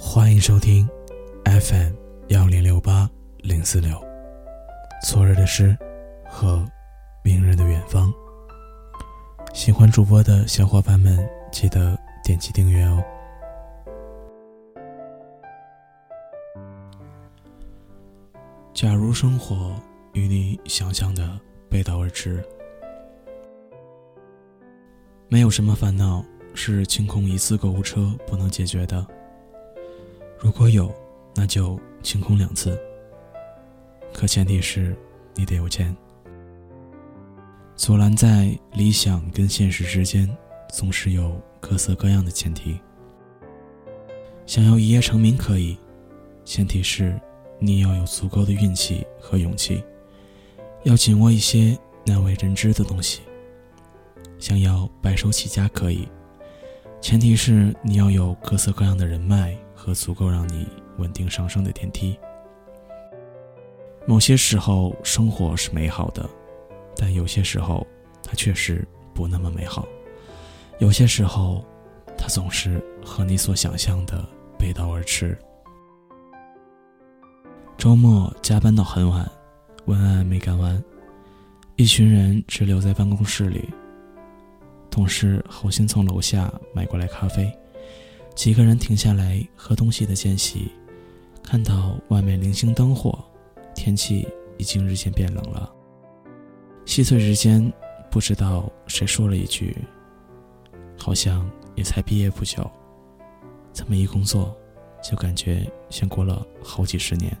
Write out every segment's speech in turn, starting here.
欢迎收听 FM 幺零六八零四六，昨日的诗和明日的远方。喜欢主播的小伙伴们，记得点击订阅哦。假如生活与你想象的背道而驰，没有什么烦恼是清空一次购物车不能解决的。如果有，那就清空两次。可前提是，你得有钱。阻拦在理想跟现实之间，总是有各色各样的前提。想要一夜成名可以，前提是你要有足够的运气和勇气，要紧握一些难为人知的东西。想要白手起家可以，前提是你要有各色各样的人脉。和足够让你稳定上升的电梯。某些时候，生活是美好的，但有些时候，它确实不那么美好。有些时候，它总是和你所想象的背道而驰。周末加班到很晚，文案没干完，一群人滞留在办公室里。同事好心从楼下买过来咖啡。几个人停下来喝东西的间隙，看到外面零星灯火，天气已经日渐变冷了。细碎之间，不知道谁说了一句：“好像也才毕业不久，这么一工作，就感觉像过了好几十年。”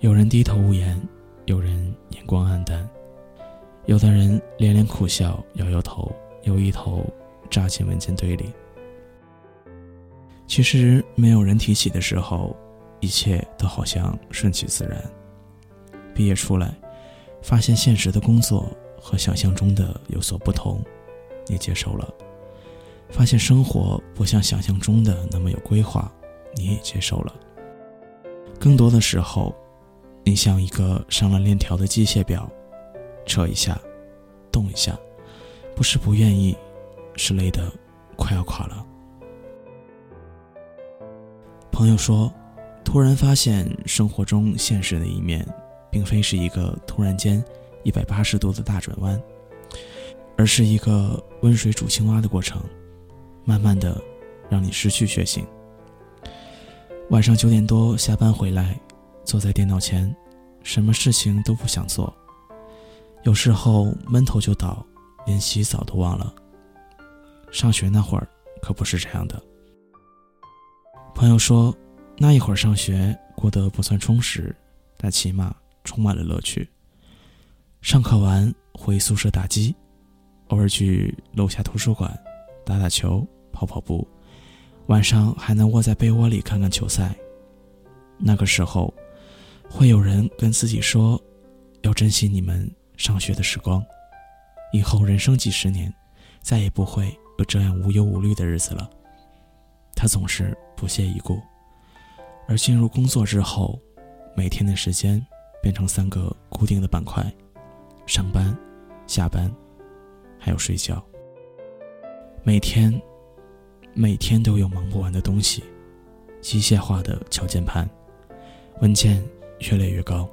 有人低头无言，有人眼光黯淡，有的人连连苦笑，摇摇头，又一头扎进文件堆里。其实没有人提起的时候，一切都好像顺其自然。毕业出来，发现现实的工作和想象中的有所不同，你接受了；发现生活不像想象中的那么有规划，你也接受了。更多的时候，你像一个上了链条的机械表，扯一下，动一下，不是不愿意，是累得快要垮了。朋友说：“突然发现生活中现实的一面，并非是一个突然间一百八十度的大转弯，而是一个温水煮青蛙的过程，慢慢的让你失去血性。晚上九点多下班回来，坐在电脑前，什么事情都不想做，有时候闷头就倒，连洗澡都忘了。上学那会儿可不是这样的。”朋友说，那一会儿上学过得不算充实，但起码充满了乐趣。上课完回宿舍打机，偶尔去楼下图书馆打打球、跑跑步，晚上还能窝在被窝里看看球赛。那个时候，会有人跟自己说，要珍惜你们上学的时光，以后人生几十年，再也不会有这样无忧无虑的日子了。他总是。不屑一顾，而进入工作之后，每天的时间变成三个固定的板块：上班、下班，还有睡觉。每天，每天都有忙不完的东西，机械化的敲键盘，文件越来越高。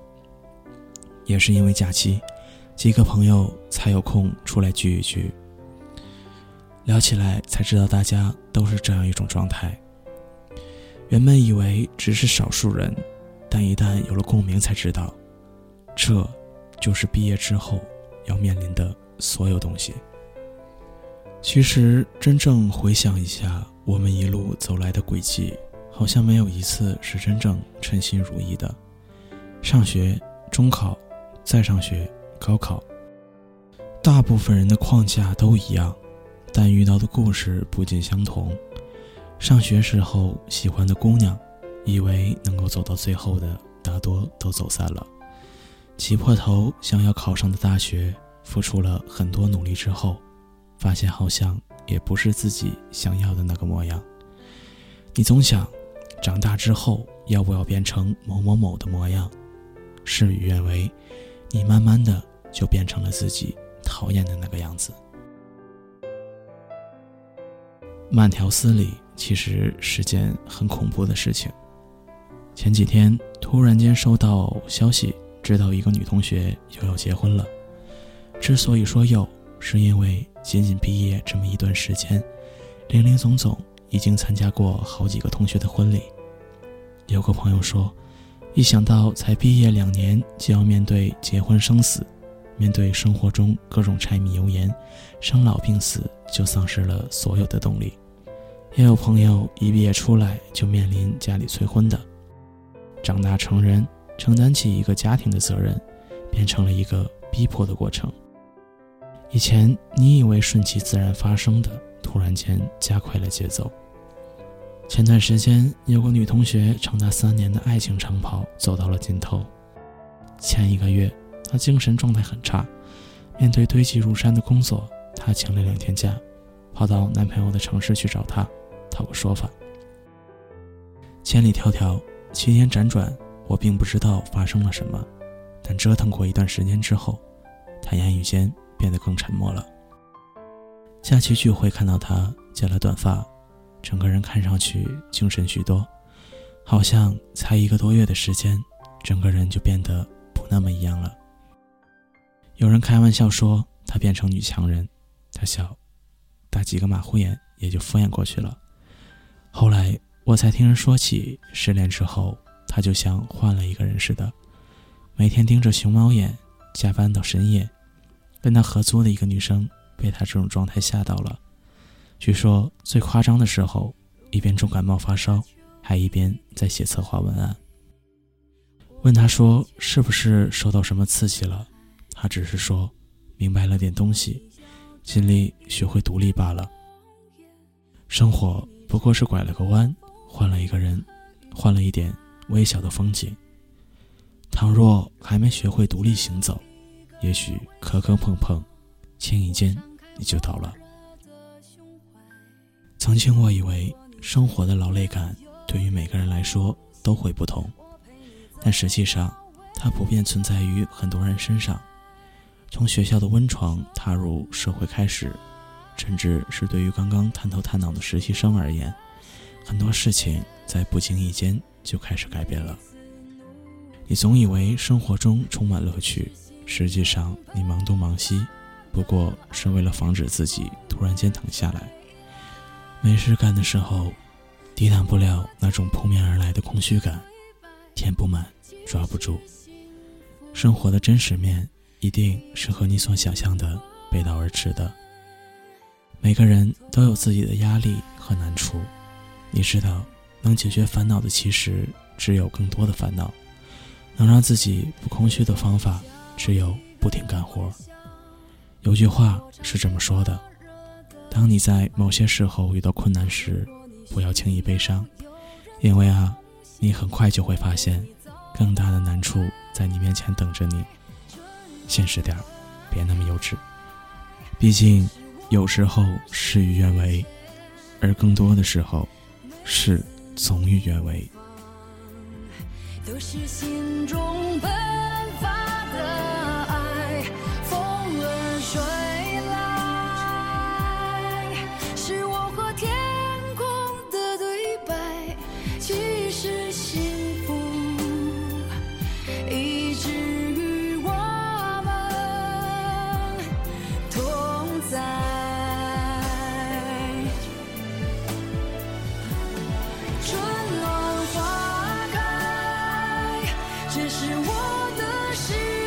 也是因为假期，几个朋友才有空出来聚一聚。聊起来才知道，大家都是这样一种状态。原本以为只是少数人，但一旦有了共鸣，才知道，这，就是毕业之后要面临的所有东西。其实，真正回想一下，我们一路走来的轨迹，好像没有一次是真正称心如意的。上学、中考，再上学、高考，大部分人的框架都一样，但遇到的故事不尽相同。上学时候喜欢的姑娘，以为能够走到最后的，大多都走散了。挤破头想要考上的大学，付出了很多努力之后，发现好像也不是自己想要的那个模样。你总想，长大之后要不要变成某某某的模样？事与愿违，你慢慢的就变成了自己讨厌的那个样子。慢条斯理其实是件很恐怖的事情。前几天突然间收到消息，知道一个女同学又要结婚了。之所以说又，是因为仅仅毕业这么一段时间，林林总总已经参加过好几个同学的婚礼。有个朋友说，一想到才毕业两年就要面对结婚生死，面对生活中各种柴米油盐、生老病死，就丧失了所有的动力。也有朋友一毕业出来就面临家里催婚的，长大成人，承担起一个家庭的责任，变成了一个逼迫的过程。以前你以为顺其自然发生的，突然间加快了节奏。前段时间有个女同学，长达三年的爱情长跑走到了尽头。前一个月，他精神状态很差，面对堆积如山的工作，他请了两天假，跑到男朋友的城市去找他，讨个说法。千里迢迢，七天辗转，我并不知道发生了什么，但折腾过一段时间之后，他言语间。变得更沉默了。假期聚会看到他剪了短发，整个人看上去精神许多，好像才一个多月的时间，整个人就变得不那么一样了。有人开玩笑说他变成女强人，他笑，打几个马虎眼也就敷衍过去了。后来我才听人说起，失恋之后他就像换了一个人似的，每天盯着熊猫眼，加班到深夜。跟他合租的一个女生被他这种状态吓到了，据说最夸张的时候，一边重感冒发烧，还一边在写策划文案。问他说是不是受到什么刺激了，他只是说明白了点东西，尽力学会独立罢了。生活不过是拐了个弯，换了一个人，换了一点微小的风景。倘若还没学会独立行走。也许磕磕碰碰，轻易间你就倒了。曾经我以为生活的劳累感对于每个人来说都会不同，但实际上它普遍存在于很多人身上。从学校的温床踏入社会开始，甚至是对于刚刚探头探脑的实习生而言，很多事情在不经意间就开始改变了。你总以为生活中充满乐趣。实际上，你忙东忙西，不过是为了防止自己突然间躺下来。没事干的时候，抵挡不了那种扑面而来的空虚感，填不满，抓不住。生活的真实面一定是和你所想象的背道而驰的。每个人都有自己的压力和难处，你知道，能解决烦恼的其实只有更多的烦恼，能让自己不空虚的方法。只有不停干活。有句话是这么说的：当你在某些时候遇到困难时，不要轻易悲伤，因为啊，你很快就会发现，更大的难处在你面前等着你。现实点儿，别那么幼稚。毕竟，有时候事与愿违，而更多的时候，是总与愿违。都是心中这是我的世界。